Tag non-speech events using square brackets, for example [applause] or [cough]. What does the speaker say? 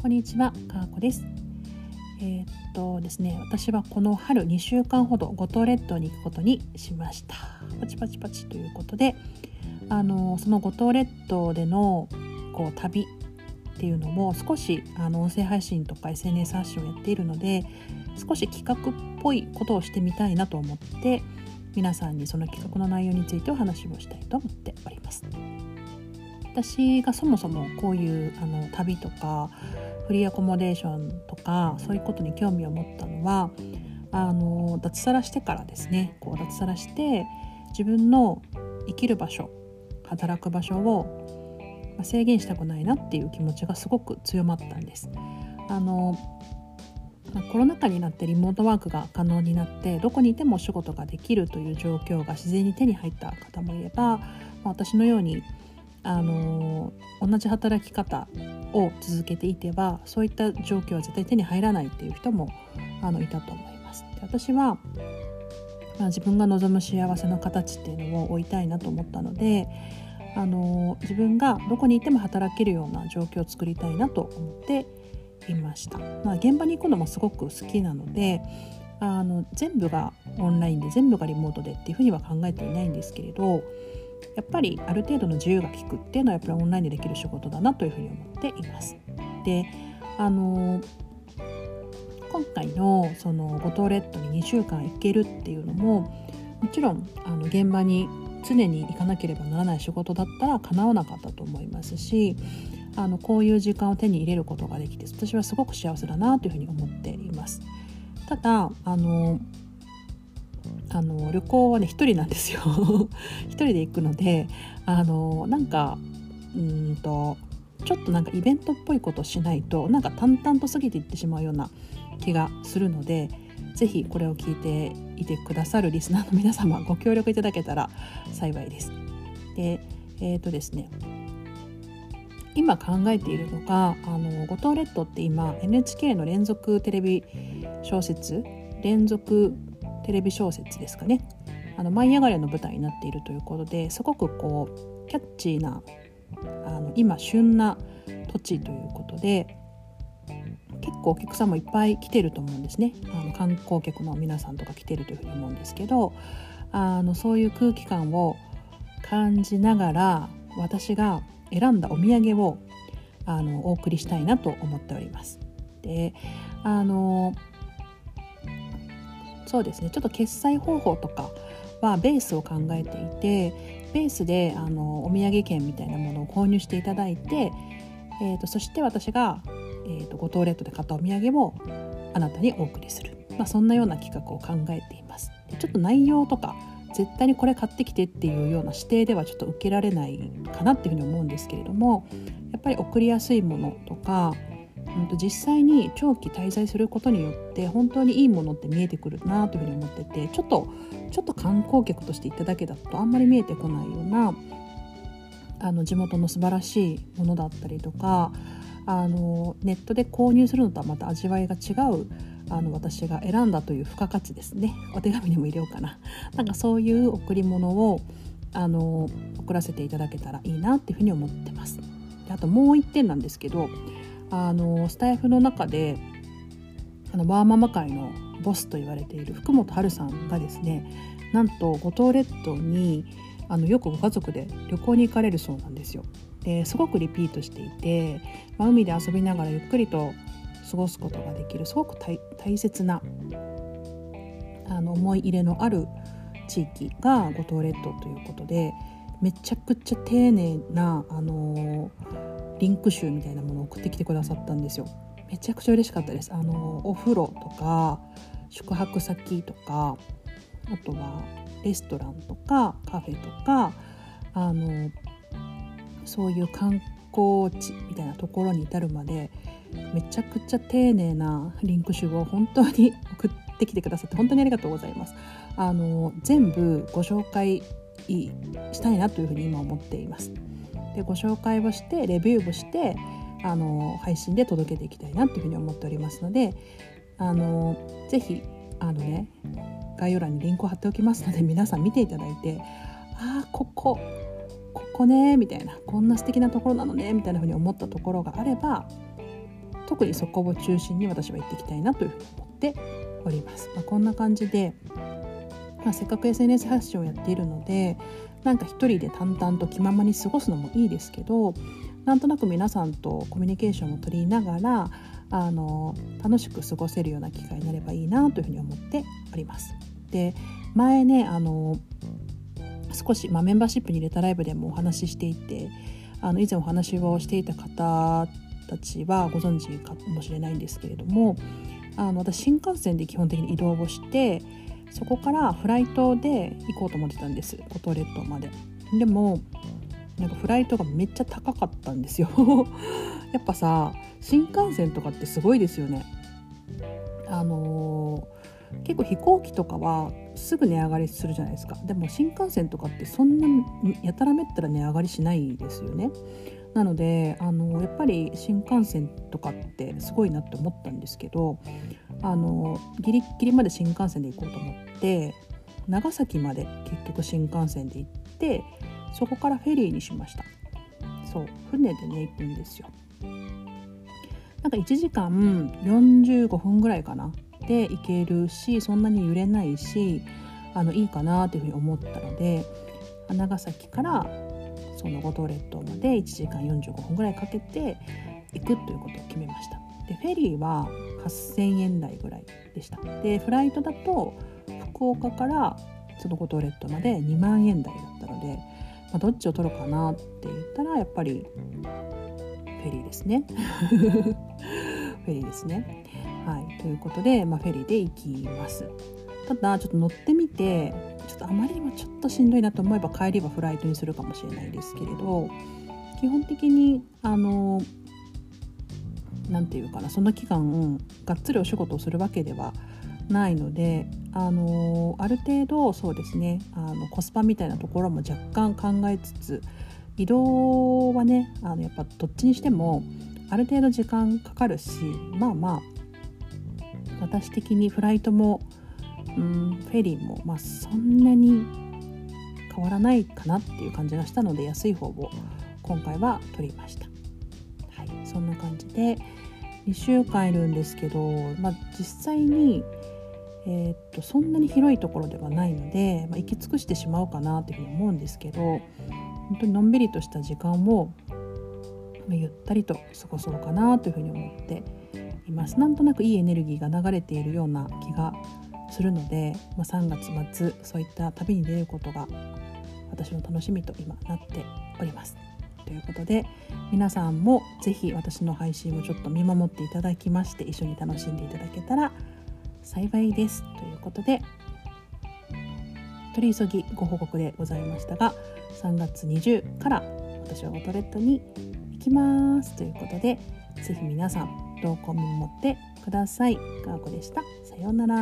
こんにちは、かーこです。えー、っとですね、私はこの春2週間ほど五島列島に行くことにしました。パチパチパチということで、あのその五島列島でのこう旅っていうのも少しあの音声配信とか SNS 発信をやっているので、少し企画っぽいことをしてみたいなと思って、皆さんにその企画の内容についてお話をしたいと思っております。私がそもそもこういうあの旅とかフリーアコモデーションとかそういうことに興味を持ったのはあの脱サラしてからですねこう脱サラして自分の生きる場所働く場所を制限したくないなっていう気持ちがすごく強まったんです。あのコロナ禍になってリモートワークが可能になってどこにいてもお仕事ができるという状況が自然に手に入った方もいれば私のようにあの同じ働き方を続けていてはそういった状況は絶対手に入らないっていう人もあのいたと思います。で私は、まあ、自分が望む幸せの形っていうのを追いたいなと思ったのであの自分がどこにいても働けるような状況を作りたいなと思っていました。まあ、現場に行くのもすごく好きなのであの全部がオンラインで全部がリモートでっていうふうには考えていないんですけれどやっぱりある程度の自由が利くっていうのはやっぱりオンラインでできる仕事だなというふうに思っています。であの今回のその五島列島に2週間行けるっていうのももちろんあの現場に常に行かなければならない仕事だったら叶わなかったと思いますしあのこういう時間を手に入れることができて私はすごく幸せだなというふうに思っています。ただあのあの旅行はね一人なんですよ [laughs] 一人で行くのであのなんかうんとちょっとなんかイベントっぽいことしないとなんか淡々と過ぎていってしまうような気がするので是非これを聞いていてくださるリスナーの皆様ご協力いただけたら幸いです。でえっ、ー、とですね今考えているのが「あの五島列島」って今 NHK の連続テレビ小説連続テレビ小説ですかね「あの舞い上がれ」の舞台になっているということですごくこうキャッチーなあの今旬な土地ということで結構お客さんもいっぱい来てると思うんですねあの観光客の皆さんとか来てるというふうに思うんですけどあのそういう空気感を感じながら私が選んだお土産をあのお送りしたいなと思っております。であのそうですねちょっと決済方法とかはベースを考えていてベースであのお土産券みたいなものを購入していただいて、えーと、そして私が、えーと、五島列島で買ったお土産をあなたにお送りする、まあ、そんなような企画を考えています。ちょっと内容とか絶対にこれ買ってきてっていうような指定ではちょっと受けられないかなっていうふうに思うんですけれどもやっぱり送りやすいものとかうんと実際に長期滞在することによって本当にいいものって見えてくるなというふうに思っててちょっとちょっと観光客として行っただけだとあんまり見えてこないようなあの地元の素晴らしいものだったりとかあのネットで購入するのとはまた味わいが違うあの私が選んだという付加価値ですね。お手紙にも入れようかな。[laughs] なんかそういう贈り物をあの送らせていただけたらいいなっていうふうに思ってます。であともう一点なんですけどあのスタイフの中であのワーママ界のボスと言われている福本春さんがですねなんと五島列島にあのよくご家族で旅行に行かれるそうなんですよ。ですごくリピートしていて、まあ、海で遊びながらゆっくりと過ごすことができるすごく大切なあの思い入れのある地域が五島列島ということでめちゃくちゃ丁寧な、あのリンク集みたいなものを送ってきてくださったんですよめちゃくちゃ嬉しかったですあのお風呂とか宿泊先とかあとはレストランとかカフェとかあのそういう観光地みたいなところに至るまでめちゃくちゃ丁寧なリンク集を本当に送ってきてくださって本当にありがとうございます。あの全部ご紹介したいなというふうに今思っています。でご紹介をしてレビューをしてあの配信で届けていきたいなというふうに思っておりますのであのぜひあのね概要欄にリンクを貼っておきますので皆さん見ていただいてああここここねみたいなこんな素敵なところなのねみたいなふうに思ったところがあれば特にそこを中心に私は行っていきたいなというふうに思っております。まあ、こんな感じで、まあ、せっかく SNS 発信をやっているのでなんか一人で淡々と気ままに過ごすのもいいですけどなんとなく皆さんとコミュニケーションを取りながらあの楽しく過ごせるような機会になればいいなというふうに思っております。で前ねあの少し、まあ、メンバーシップに入れたライブでもお話ししていてあの以前お話をしていた方たちはご存知かもしれないんですけれどもあの私新幹線で基本的に移動をしてそこからフライトで行こうと思ってたんです。五島列島まで。でもなんかフライトがめっちゃ高かったんですよ。[laughs] やっぱさ新幹線とかってすごいですよね。あのー、結構飛行機とかはすぐ値上がりするじゃないですか。でも新幹線とかってそんなやたらめったら値上がりしないですよね。なのであのやっぱり新幹線とかってすごいなって思ったんですけどあのギリギリまで新幹線で行こうと思って長崎まで結局新幹線で行ってそこからフェリーにしました。そう船でね行くんですよ。なんか1時間45分ぐらいかな。で行けるしそんなに揺れないしあのいいかなというふうに思ったので長崎からその五島列島まで1時間45分ぐらいかけて行くということを決めました。でフェリーは8000円台ぐらいでした。でフライトだと福岡からその五島列島まで2万円台だったので、まあ、どっちを取ろうかなって言ったらやっぱりフェリーですね。[laughs] フェリーですね。はい。ということで、まあ、フェリーで行きます。ただちょっと乗ってみてちょっとあまりにもちょっとしんどいなと思えば帰りはフライトにするかもしれないですけれど基本的にあの何て言うかなその期間がっつりお仕事をするわけではないのであのある程度そうですねあのコスパみたいなところも若干考えつつ移動はねあのやっぱどっちにしてもある程度時間かかるしまあまあ私的にフライトもうんフェリーも、まあ、そんなに変わらないかなっていう感じがしたので安い方を今回は取りました。はい、そんな感じで2週間いるんですけど、まあ、実際に、えー、っとそんなに広いところではないので、まあ、行き尽くしてしまうかなというふうに思うんですけど本当にのんびりとした時間を、まあ、ゆったりと過ごそうかなというふうに思っています。なんとなくいいエネルギーが流れているような気がするので、まあ、3月末そういった旅に出ることが私の楽しみと今なっております。ということで皆さんも是非私の配信をちょっと見守っていただきまして一緒に楽しんでいただけたら幸いですということで取り急ぎご報告でございましたが3月20から私はオトレットに行きますということで是非皆さん動向を見守ってください。かわこでした。さようなら。